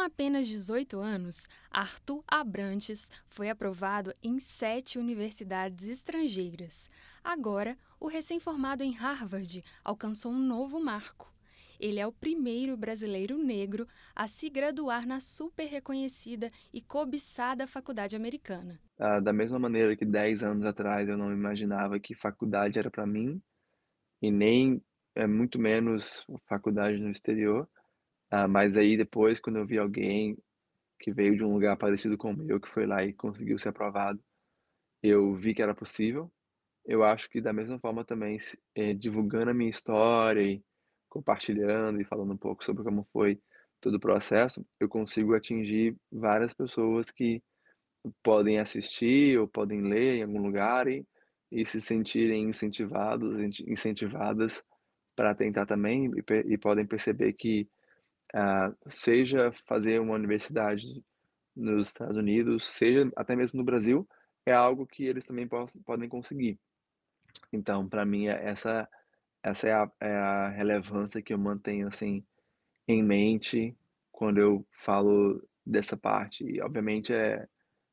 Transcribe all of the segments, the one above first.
apenas 18 anos, Arthur Abrantes foi aprovado em sete universidades estrangeiras. Agora, o recém-formado em Harvard alcançou um novo marco. Ele é o primeiro brasileiro negro a se graduar na super reconhecida e cobiçada faculdade americana. Ah, da mesma maneira que 10 anos atrás eu não imaginava que faculdade era para mim, e nem é muito menos faculdade no exterior, ah, mas aí depois, quando eu vi alguém que veio de um lugar parecido com o meu, que foi lá e conseguiu ser aprovado, eu vi que era possível. Eu acho que da mesma forma também, eh, divulgando a minha história e compartilhando e falando um pouco sobre como foi todo o processo, eu consigo atingir várias pessoas que podem assistir ou podem ler em algum lugar e, e se sentirem incentivados, incentivadas para tentar também e, e podem perceber que uh, seja fazer uma universidade nos Estados Unidos, seja até mesmo no Brasil, é algo que eles também podem conseguir. Então, para mim, é essa, essa é a, é a relevância que eu mantenho assim em mente quando eu falo dessa parte. E, obviamente, é,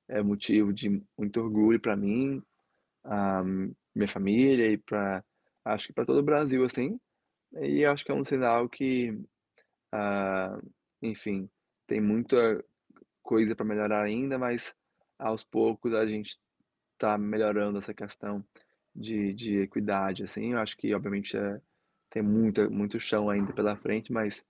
é motivo de muito orgulho para mim, um, minha família e para acho que para todo o Brasil assim. E acho que é um sinal que ah, enfim, tem muita coisa para melhorar ainda, mas aos poucos a gente está melhorando essa questão de, de equidade, assim. Eu acho que, obviamente, é, tem muita, muito chão ainda pela frente, mas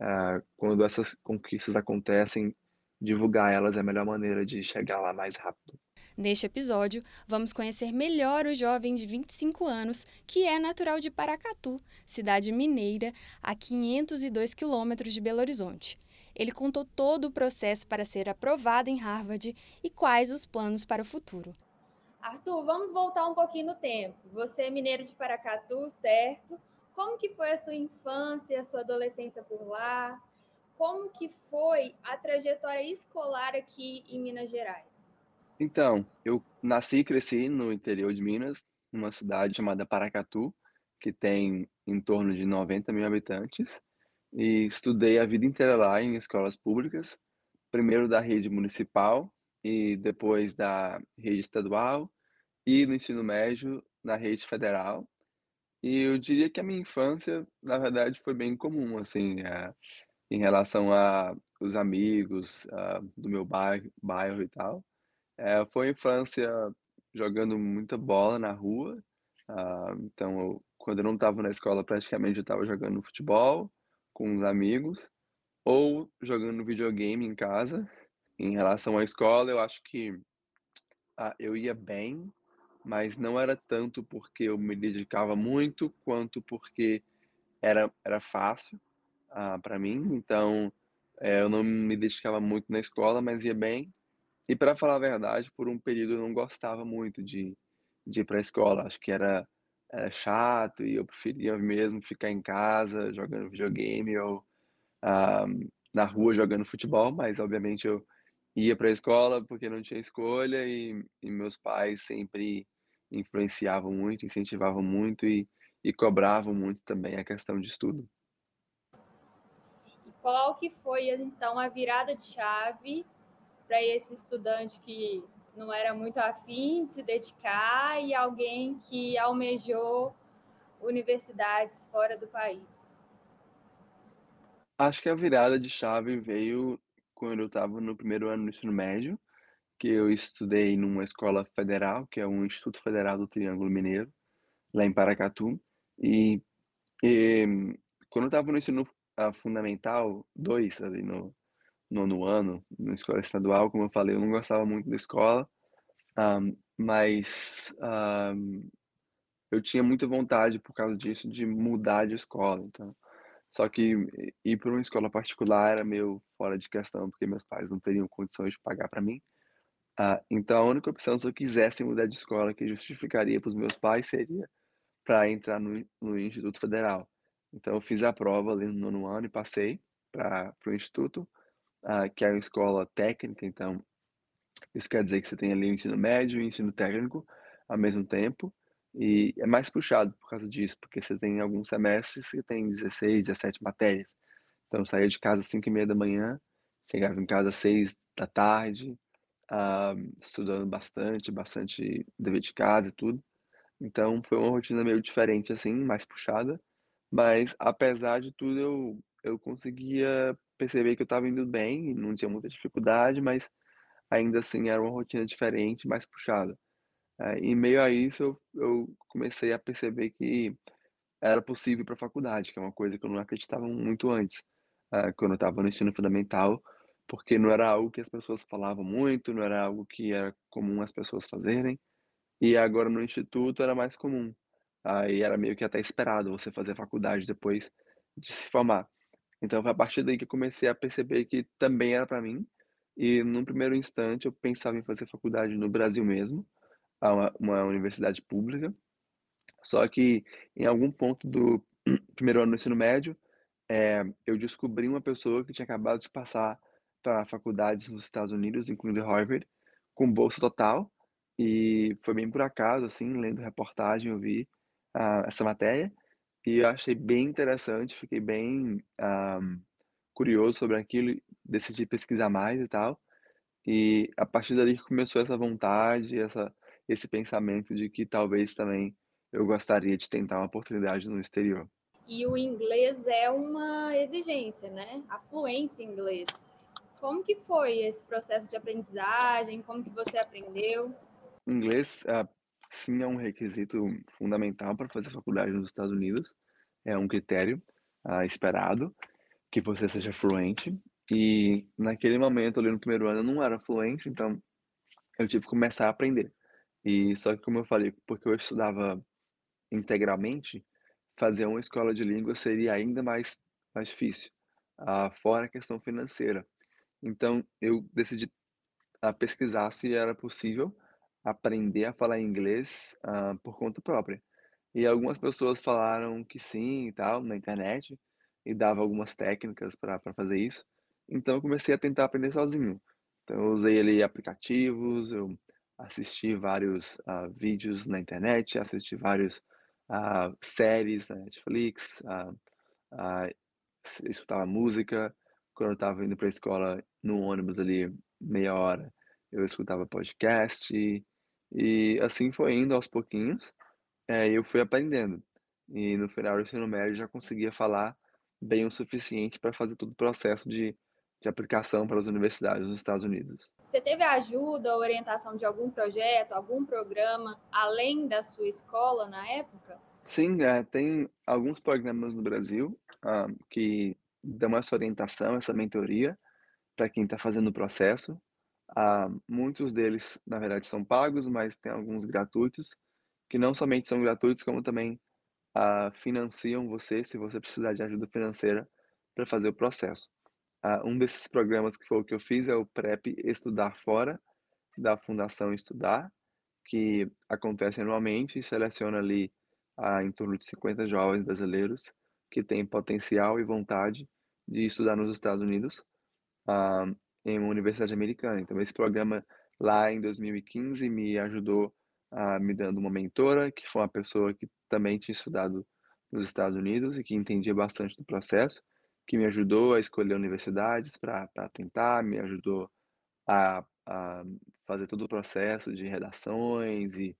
ah, quando essas conquistas acontecem, divulgar elas é a melhor maneira de chegar lá mais rápido. Neste episódio, vamos conhecer melhor o jovem de 25 anos, que é natural de Paracatu, cidade mineira, a 502 quilômetros de Belo Horizonte. Ele contou todo o processo para ser aprovado em Harvard e quais os planos para o futuro. Arthur, vamos voltar um pouquinho no tempo. Você é mineiro de Paracatu, certo? Como que foi a sua infância, a sua adolescência por lá? Como que foi a trajetória escolar aqui em Minas Gerais? Então, eu nasci e cresci no interior de Minas, numa cidade chamada Paracatu, que tem em torno de 90 mil habitantes, e estudei a vida inteira lá em escolas públicas, primeiro da rede municipal e depois da rede estadual e no ensino médio na rede federal. E eu diria que a minha infância, na verdade, foi bem comum, assim, é, em relação a os amigos uh, do meu bairro, bairro e tal. É, foi infância jogando muita bola na rua. Ah, então, eu, quando eu não estava na escola, praticamente eu estava jogando futebol com os amigos ou jogando videogame em casa. Em relação à escola, eu acho que ah, eu ia bem, mas não era tanto porque eu me dedicava muito, quanto porque era, era fácil ah, para mim. Então, é, eu não me dedicava muito na escola, mas ia bem. E para falar a verdade, por um período eu não gostava muito de, de ir para a escola. Acho que era, era chato e eu preferia mesmo ficar em casa jogando videogame ou ah, na rua jogando futebol, mas obviamente eu ia para a escola porque não tinha escolha e, e, meus pais sempre influenciavam muito, incentivavam muito e, e cobravam muito também a questão de estudo. E qual que foi então a virada de chave para esse estudante que não era muito afim de se dedicar e alguém que almejou universidades fora do país? Acho que a virada de chave veio quando eu estava no primeiro ano do ensino médio, que eu estudei numa escola federal, que é um Instituto Federal do Triângulo Mineiro, lá em Paracatu. E, e quando eu estava no ensino uh, fundamental 2, ali no, nono ano, na escola estadual, como eu falei, eu não gostava muito da escola, um, mas um, eu tinha muita vontade, por causa disso, de mudar de escola. Então, só que ir para uma escola particular era meio fora de questão, porque meus pais não teriam condições de pagar para mim. Uh, então, a única opção, se eu quisesse mudar de escola, que justificaria para os meus pais, seria para entrar no, no Instituto Federal. Então, eu fiz a prova ali no nono ano e passei para o Instituto uh, que é uma escola técnica, então isso quer dizer que você tem ali o ensino médio e o ensino técnico ao mesmo tempo, e é mais puxado por causa disso, porque você tem alguns semestres que tem 16, 17 matérias. Então saía de casa às 5 e meia da manhã, chegava em casa às 18h, ah, estudando bastante, bastante dever de casa e tudo. Então foi uma rotina meio diferente, assim, mais puxada, mas apesar de tudo eu eu conseguia perceber que eu estava indo bem não tinha muita dificuldade, mas ainda assim era uma rotina diferente, mais puxada. Eh, em meio a isso eu eu comecei a perceber que era possível ir pra faculdade, que é uma coisa que eu não acreditava muito antes, ah, quando eu estava no ensino fundamental, porque não era algo que as pessoas falavam muito, não era algo que era comum as pessoas fazerem, e agora no instituto era mais comum. Aí era meio que até esperado você fazer faculdade depois de se formar. Então foi a partir daí que eu comecei a perceber que também era para mim, e num primeiro instante eu pensava em fazer faculdade no Brasil mesmo, uma uma universidade pública, só que em algum ponto do primeiro ano do ensino médio, eh, eu descobri uma pessoa que tinha acabado de passar para faculdades nos Estados Unidos, incluindo Harvard, com bolsa total, e foi bem por acaso, assim, lendo reportagem eu vi, ah, essa matéria, e eu achei bem interessante, fiquei bem, ah, curioso sobre aquilo decidi pesquisar mais e tal, e a partir dali começou essa vontade, essa esse pensamento de que talvez também eu gostaria de tentar uma oportunidade no exterior. E o inglês é uma exigência, né, a fluência em inglês. Como que foi esse processo de aprendizagem, como que você aprendeu? Inglês, ah, sim, é um requisito fundamental para fazer faculdade nos Estados Unidos, é um critério, ah, esperado, que você seja fluente, e naquele momento ali no primeiro ano eu não era fluente, então eu tive que começar a aprender. E só que como eu falei, porque eu estudava integralmente, fazer uma escola de língua seria ainda mais mais difícil, ah, fora a questão financeira. Então eu decidi, ah, pesquisar se era possível aprender a falar inglês, ah, por conta própria. E algumas pessoas falaram que sim e tal, na internet, e dava algumas técnicas para fazer isso, então eu comecei a tentar aprender sozinho. Então eu usei ali aplicativos, eu assisti vários, ah, vídeos na internet, assisti vários, ah, séries na Netflix, es escutava música, quando eu estava indo para a escola no ônibus ali, meia hora, eu escutava podcast, e assim foi indo aos pouquinhos, eh, eu fui aprendendo. E no final do ensino médio já conseguia falar bem o suficiente para fazer todo o processo de de aplicação para as universidades nos Estados Unidos. Você teve ajuda ou orientação de algum projeto, algum programa, além da sua escola na época? Sim, eh, tem alguns programas no Brasil, hã, que dão essa orientação, essa mentoria, para quem está fazendo o processo. Ah, muitos deles, na verdade, são pagos, mas tem alguns gratuitos, que não somente são gratuitos, como também, ah, financiam você, se você precisar de ajuda financeira para fazer o processo. Ah, um desses programas que foi o que eu fiz é o PrEP Estudar Fora, da Fundação Estudar, que acontece anualmente e seleciona ali, em torno de 50 jovens brasileiros que têm potencial e vontade de estudar nos Estados Unidos, ah, em uma universidade americana. Então esse programa, lá em 2015, me ajudou, ah, me dando uma mentora, que foi uma pessoa que também tinha estudado nos Estados Unidos e que entendia bastante do processo, que me ajudou a escolher universidades para tentar, me ajudou a a fazer todo o processo de redações e,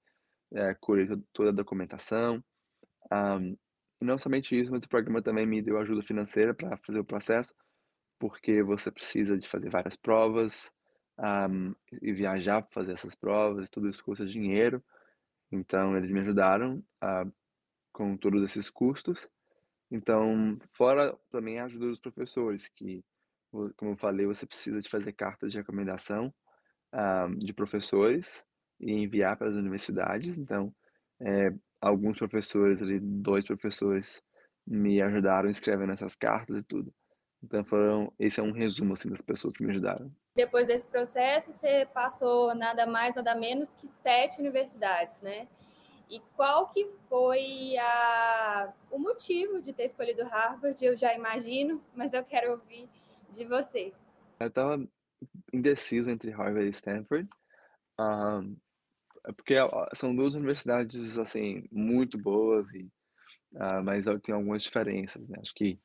to toda a documentação. E não somente isso, mas o programa também me deu ajuda financeira para fazer o processo, porque você precisa de fazer várias provas, ah, e viajar para fazer essas provas, tudo isso custa dinheiro. Então eles me ajudaram, ah, com todos esses custos. Então, fora também a ajuda dos professores, que como eu falei, você precisa de fazer cartas de recomendação, ah, de professores e enviar para as universidades. Então, eh, alguns professores ali, 2 professores me ajudaram escrevendo essas cartas e tudo. Então foram esse é um resumo, assim, das pessoas que me ajudaram. Depois desse processo, você passou nada mais, nada menos que 7 universidades, né. E qual que foi a o motivo de ter escolhido Harvard? Eu já imagino, mas eu quero ouvir de você. Eu estava indeciso entre Harvard e Stanford, ah, é porque, são 2 universidades, assim, muito boas e, ah, mas tem algumas diferenças, né. Acho que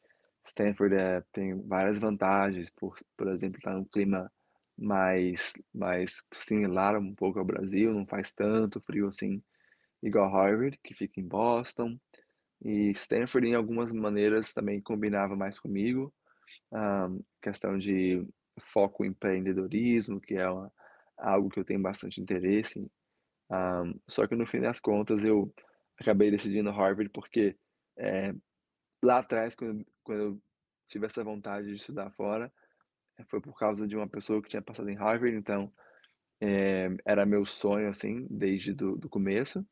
Stanford é, tem várias vantagens, por, por exemplo, estar tá num clima mais, mais similar um pouco ao Brasil, não faz tanto frio assim, igual Harvard, que fica em Boston. E Stanford, em algumas maneiras, também combinava mais comigo. Um, questão de foco em empreendedorismo, que é uma, algo que eu tenho bastante interesse. Um, só que no fim das contas eu acabei decidindo Harvard porque é, lá atrás, quando, quando eu tive essa vontade de estudar fora, foi por causa de uma pessoa que tinha passado em Harvard, então é, era meu sonho, assim, desde do, do começo.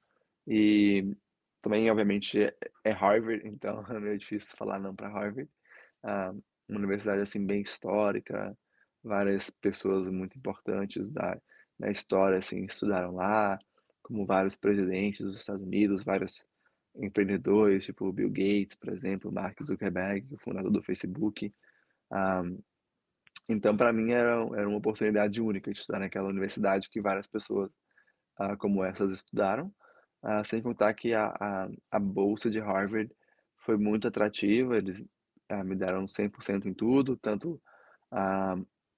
E também, obviamente, é, é Harvard, então é meio difícil falar não para Harvard. Ah, uma universidade, assim, bem histórica, várias pessoas muito importantes da, da história, assim, estudaram lá, como vários presidentes dos Estados Unidos, vários empreendedores, tipo Bill Gates, por exemplo, Mark Zuckerberg, o fundador do Facebook. Um, ah, então, para mim, era, era uma oportunidade única de estudar naquela universidade que várias pessoas uh, como essas estudaram. Uh, sem contar que a, a, a, bolsa de Harvard foi muito atrativa, eles uh, me deram 100% em tudo, tanto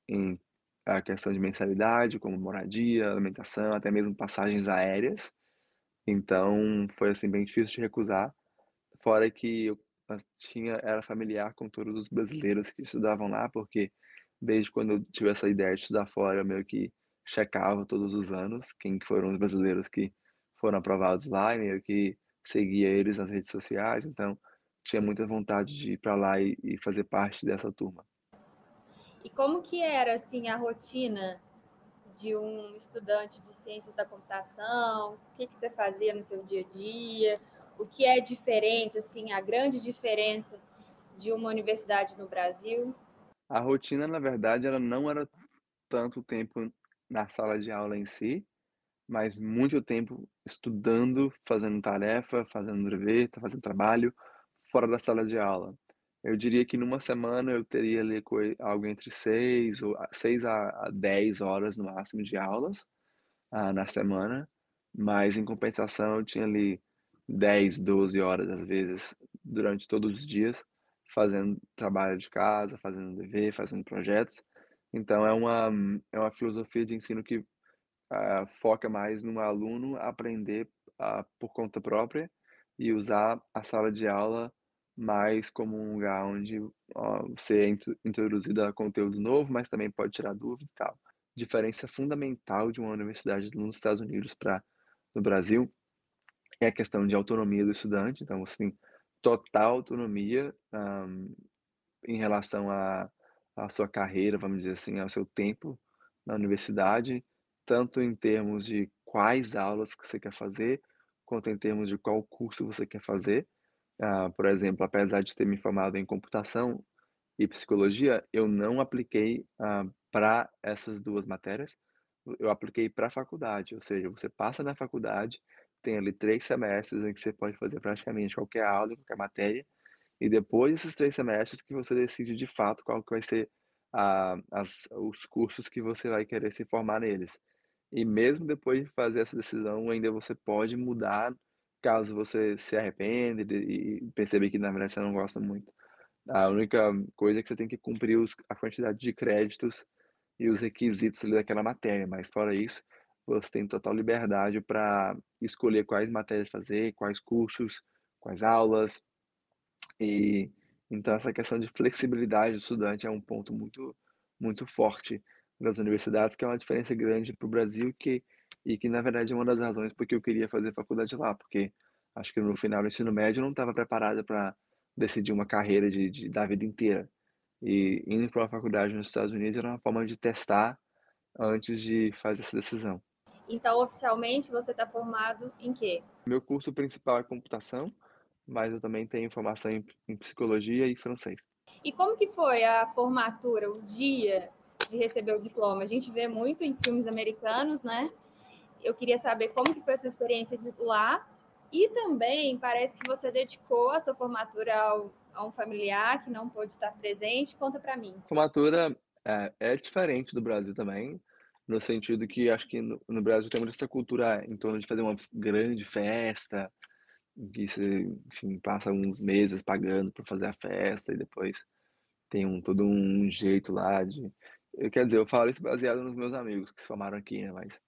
em a questão de mensalidade, como moradia, alimentação, até mesmo passagens aéreas. Então, foi assim bem difícil de recusar. Fora que eu tinha era familiar com todos os brasileiros que estudavam lá, porque desde quando eu tive essa ideia de estudar fora, eu meio que checava todos os anos quem foram os brasileiros que foram aprovados lá e meio que seguia eles nas redes sociais, então tinha muita vontade de ir para lá e, e, fazer parte dessa turma. E como que era assim a rotina de um estudante de ciências da computação? O que, que você fazia no seu dia a dia? O que é diferente, assim, a grande diferença de uma universidade no Brasil? A rotina, na verdade, ela não era tanto tempo na sala de aula em si, mas muito tempo estudando, fazendo tarefa, fazendo dever, fazendo trabalho fora da sala de aula. Eu diria que numa semana eu teria ali algo entre seis ou seis a dez horas no máximo de aulas ah, na semana, mas em compensação eu tinha ali 10, 12 horas às vezes durante todos os dias fazendo trabalho de casa, fazendo dever, fazendo projetos. Então é uma é uma filosofia de ensino que uh, foca mais no aluno aprender uh, por conta própria e usar a sala de aula mais como um lugar onde uh, você é introduzido a conteúdo novo, mas também pode tirar dúvida e tal. Diferença fundamental de uma universidade nos Estados Unidos para no Brasil é a questão de autonomia do estudante. Então, tem total autonomia um, em relação à a, a, sua carreira, vamos dizer assim, ao seu tempo na universidade, tanto em termos de quais aulas que você quer fazer, quanto em termos de qual curso você quer fazer. Uh, por exemplo, apesar de ter me formado em computação e psicologia, eu não apliquei uh, para essas duas matérias, eu apliquei para a faculdade, ou seja, você passa na faculdade tem ali três semestres em que você pode fazer praticamente qualquer aula, qualquer matéria, e depois desses três semestres que você decide de fato qual que vai ser a, as, os cursos que você vai querer se formar neles. E mesmo depois de fazer essa decisão, ainda você pode mudar caso você se arrependa e perceber que na verdade você não gosta muito. A única coisa é que você tem que cumprir os, a quantidade de créditos e os requisitos daquela matéria, mas fora isso, você tem total liberdade para escolher quais matérias fazer, quais cursos, quais aulas. E então essa questão de flexibilidade do estudante é um ponto muito muito forte das universidades, que é uma diferença grande para o Brasil que e que na verdade é uma das razões porque eu queria fazer faculdade lá, porque acho que no final do ensino médio eu não estava preparada para decidir uma carreira de, de, da vida inteira. E indo para uma faculdade nos Estados Unidos era uma forma de testar antes de fazer essa decisão. Então, oficialmente, você está formado em quê? Meu curso principal é computação, mas eu também tenho formação em, em psicologia e francês. E como que foi a formatura, o dia de receber o diploma? A gente vê muito em filmes americanos, né? Eu queria saber como que foi a sua experiência lá e também parece que você dedicou a sua formatura ao, a um familiar que não pôde estar presente. Conta para mim. Formatura é, é diferente do Brasil também no sentido que acho que no, no Brasil tem essa cultura em torno de fazer uma grande festa que você, enfim, passa uns meses pagando para fazer a festa e depois tem um todo um jeito lá de eu quer dizer, eu falo isso baseado nos meus amigos que se formaram aqui, né, mas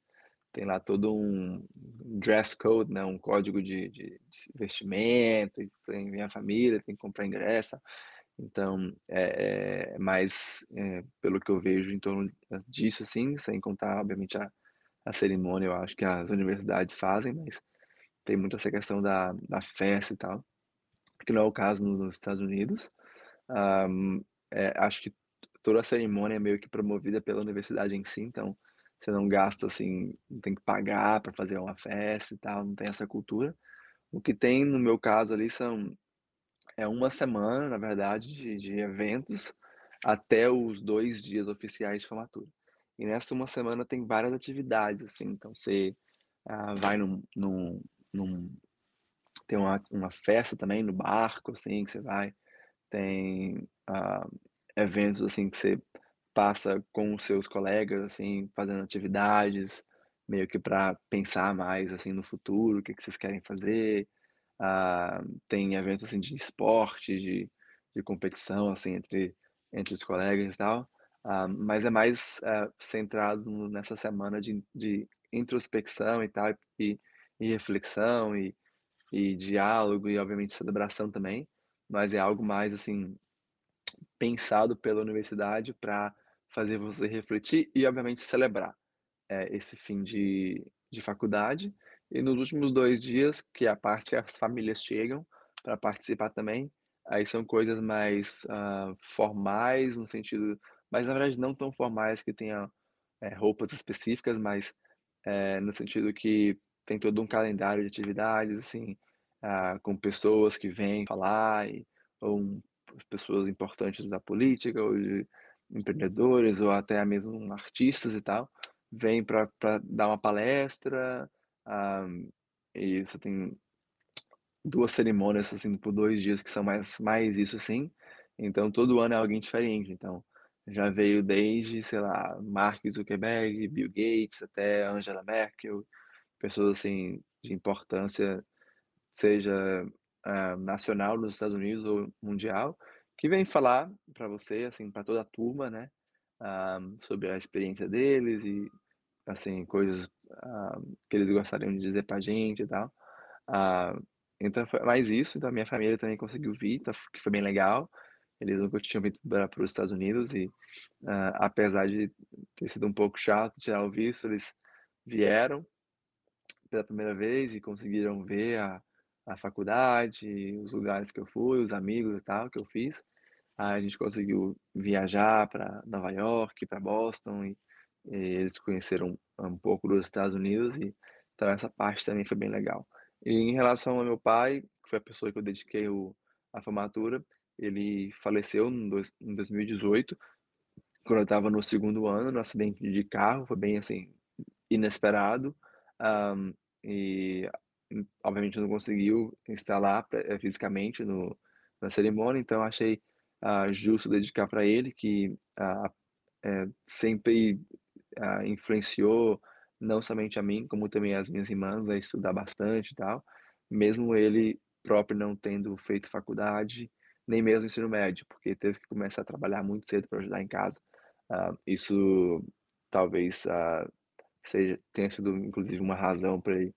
tem lá todo um dress code, né, um código de de de vestimenta, tem vem a família, tem que comprar ingresso, então, é é mais, eh, pelo que eu vejo em torno disso, assim, sem contar obviamente a a cerimônia, eu acho que as universidades fazem, mas tem muito essa questão da da festa e tal, que não é o caso no nos Estados Unidos. Hã, eh, acho que toda a cerimônia é meio que promovida pela universidade em si, então você não gasta, assim, não tem que pagar para fazer uma festa e tal, não tem essa cultura. O que tem no meu caso ali são é uma semana, na verdade, de de eventos até os 2 dias oficiais de formatura. E nessa uma semana tem várias atividades, assim, então você, ah, vai num num num tem uma uma festa também no barco, assim, que você vai, tem, ah, eventos, assim, que você passa com os seus colegas, assim, fazendo atividades, meio que para pensar mais, assim, no futuro, o que que vocês querem fazer. Ah, tem eventos, assim, de esporte, de de competição, assim, entre entre os colegas e tal, ah, mas é mais, eh, centrado nessa semana de de introspecção e tal, e e reflexão e e diálogo e obviamente celebração também, mas é algo mais, assim, pensado pela universidade para fazer você refletir e obviamente celebrar, eh, esse fim de de faculdade. E nos últimos 2 dias, que é a parte as famílias chegam para participar também, aí são coisas mais, hã, formais no sentido mas na verdade não tão formais que tenha, eh, roupas específicas, mas, eh, no sentido que tem todo um calendário de atividades, assim, ah, com pessoas que vêm falar e ou um pessoas importantes da política ou de empreendedores ou até mesmo artistas e tal, vêm para dar uma palestra, ah, e você tem 2 cerimônias, assim, por 2 dias que são mais mais isso, assim, então todo ano é alguém diferente, então já veio desde, sei lá, Mark Zuckerberg, Bill Gates, até Angela Merkel, pessoas, assim, de importância, seja, ah, nacional nos Estados Unidos ou mundial, que vêm falar para você, assim, para toda a turma, né, ah, sobre a experiência deles e, assim, coisas, ah, que eles gostariam de dizer para a gente e tal. Ah, então foi mais isso, então minha família também conseguiu vir, então que foi bem legal. Eles nunca tinham vindo para os Estados Unidos e, hã, apesar de ter sido um pouco chato tirar o visto, eles vieram pela primeira vez e conseguiram ver a a faculdade, os lugares que eu fui, os amigos e tal que eu fiz. Aí a gente conseguiu viajar para Nova York, para Boston e e eles conheceram um pouco dos Estados Unidos e então essa parte também foi bem legal. E em relação ao meu pai, que foi a pessoa que eu dediquei o a formatura, ele faleceu em dois em 2018, quando eu estava no segundo ano, no acidente de carro, foi bem, assim, inesperado, hã, e obviamente não conseguiu pre eh, fisicamente no na cerimônia, então achei, ah, justo dedicar para ele que, ah, eh, sempre, ah, influenciou não somente a mim, como também as minhas irmãs a estudar bastante e tal, mesmo ele próprio não tendo feito faculdade, nem mesmo ensino médio, porque teve que começar a trabalhar muito cedo para ajudar em casa. Isso talvez, seja tenha sido inclusive uma razão para ele,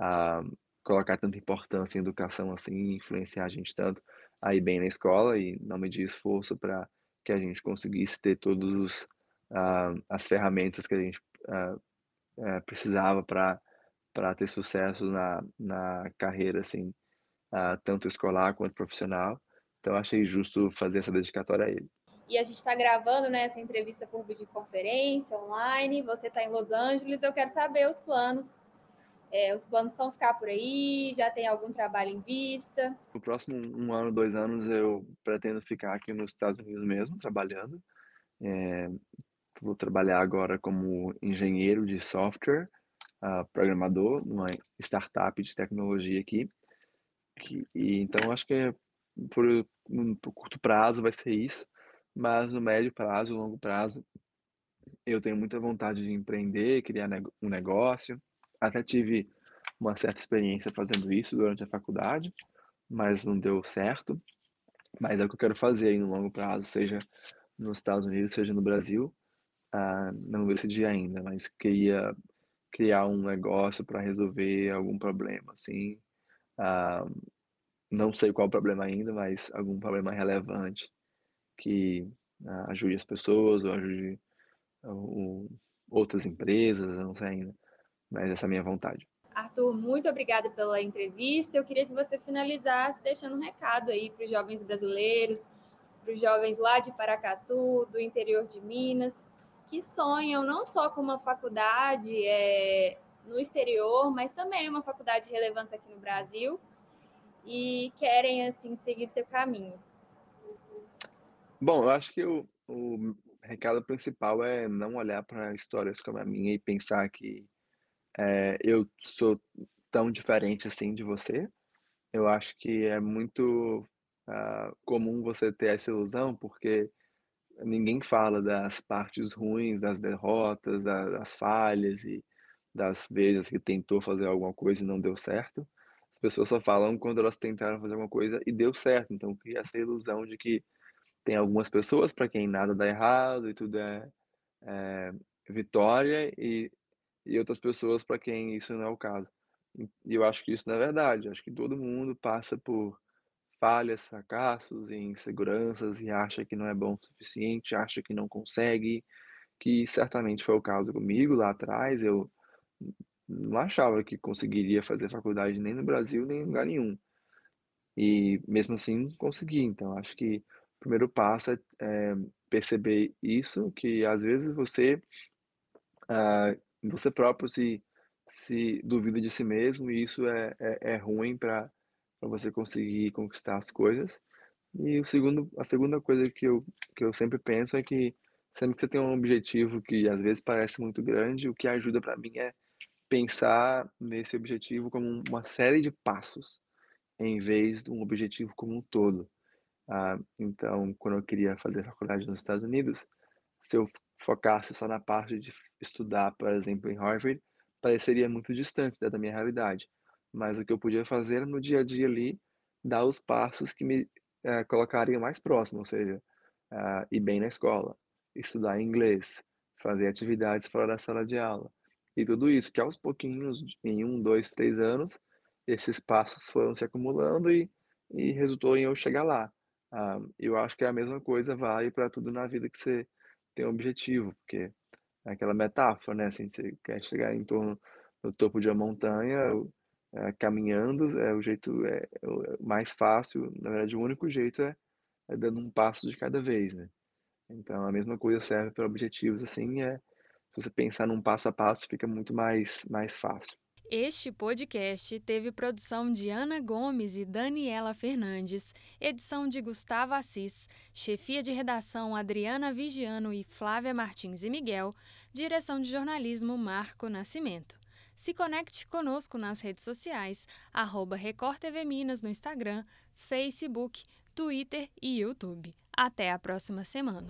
ah, colocar tanta importância em educação, assim, influenciar a gente tanto a ir bem na escola e não medir esforço para que a gente conseguisse ter todos os ah, as ferramentas que a gente, ah, eh, precisava para para ter sucesso na na carreira, assim, tanto escolar quanto profissional. Então achei justo fazer essa dedicatória a ele. E a gente está gravando, né, essa entrevista por videoconferência, online, você está em Los Angeles, eu quero saber os planos. Eh, os planos são ficar por aí, já tem algum trabalho em vista? No próximo 1 ano, 2 anos, eu pretendo ficar aqui nos Estados Unidos mesmo, trabalhando. Eh, vou trabalhar agora como engenheiro de software, ah, programador numa startup de tecnologia aqui, que e então acho que é por por curto prazo vai ser isso, mas no médio prazo, longo prazo, eu tenho muita vontade de empreender, criar um negócio. Até tive uma certa experiência fazendo isso durante a faculdade, mas não deu certo. Mas é o que eu quero fazer aí no longo prazo, seja nos Estados Unidos, seja no Brasil. Ah, não decidi ainda, mas queria criar um negócio para resolver algum problema, assim. Ah, não sei qual problema ainda, mas algum problema relevante que ah, ajude as pessoas ou ajude outras empresas, não sei ainda, mas essa é a minha vontade. Arthur, muito obrigada pela entrevista. Eu queria que você finalizasse deixando um recado aí para os jovens brasileiros, para os jovens lá de Paracatu, do interior de Minas, que sonham não só com uma faculdade é, no exterior, mas também uma faculdade de relevância aqui no Brasil e querem assim seguir seu caminho. Bom, eu acho que o, o recado principal é não olhar para histórias como a minha e pensar que é, eu sou tão diferente assim de você. Eu acho que é muito uh, comum você ter essa ilusão, porque ninguém fala das partes ruins, das derrotas, das, das falhas e das vezes que tentou fazer alguma coisa e não deu certo. As pessoas só falam quando elas tentaram fazer alguma coisa e deu certo. Então cria essa ilusão de que tem algumas pessoas para quem nada dá errado e tudo é, é vitória e, e outras pessoas para quem isso não é o caso. E eu acho que isso não é verdade. Eu acho que todo mundo passa por falhas, fracassos inseguranças e acha que não é bom o suficiente, acha que não consegue, que certamente foi o caso comigo lá atrás. Eu não achava que conseguiria fazer faculdade nem no Brasil, nem em lugar nenhum. E mesmo assim consegui. Então acho que o primeiro passo é, é perceber isso, que às vezes você, ah, você próprio se, se duvida de si mesmo e isso é, é, é ruim para você conseguir conquistar as coisas. E o segundo, a segunda coisa que eu, que eu sempre penso é que sempre que você tem um objetivo que às vezes parece muito grande, o que ajuda para mim é pensar nesse objetivo como uma série de passos, em vez de um objetivo como um todo. Ah, então, quando eu queria fazer faculdade nos Estados Unidos, se eu focasse só na parte de estudar, por exemplo, em Harvard, pareceria muito distante da minha realidade. Mas o que eu podia fazer no dia a dia ali, dar os passos que me eh, colocariam mais próximo, ou seja, uh, ir bem na escola, estudar inglês, fazer atividades fora da sala de aula. E tudo isso, que aos pouquinhos, em um, dois, três anos, esses passos foram se acumulando e, e resultou em eu chegar lá. Uh, eu acho que é a mesma coisa vale para tudo na vida que você tem um objetivo, porque é aquela metáfora, né? Assim, você quer chegar em torno do topo de uma montanha, é, caminhando, é o jeito é, é mais fácil, na verdade o único jeito é, é, dando um passo de cada vez, né? Então a mesma coisa serve para objetivos, assim, é se você pensar num passo a passo fica muito mais, mais fácil. Este podcast teve produção de Ana Gomes e Daniela Fernandes, edição de Gustavo Assis, chefia de redação Adriana Vigiano e Flávia Martins e Miguel, direção de jornalismo Marco Nascimento. Se conecte conosco nas redes sociais, arroba Record TV Minas no Instagram, Facebook, Twitter e YouTube. Até a próxima semana.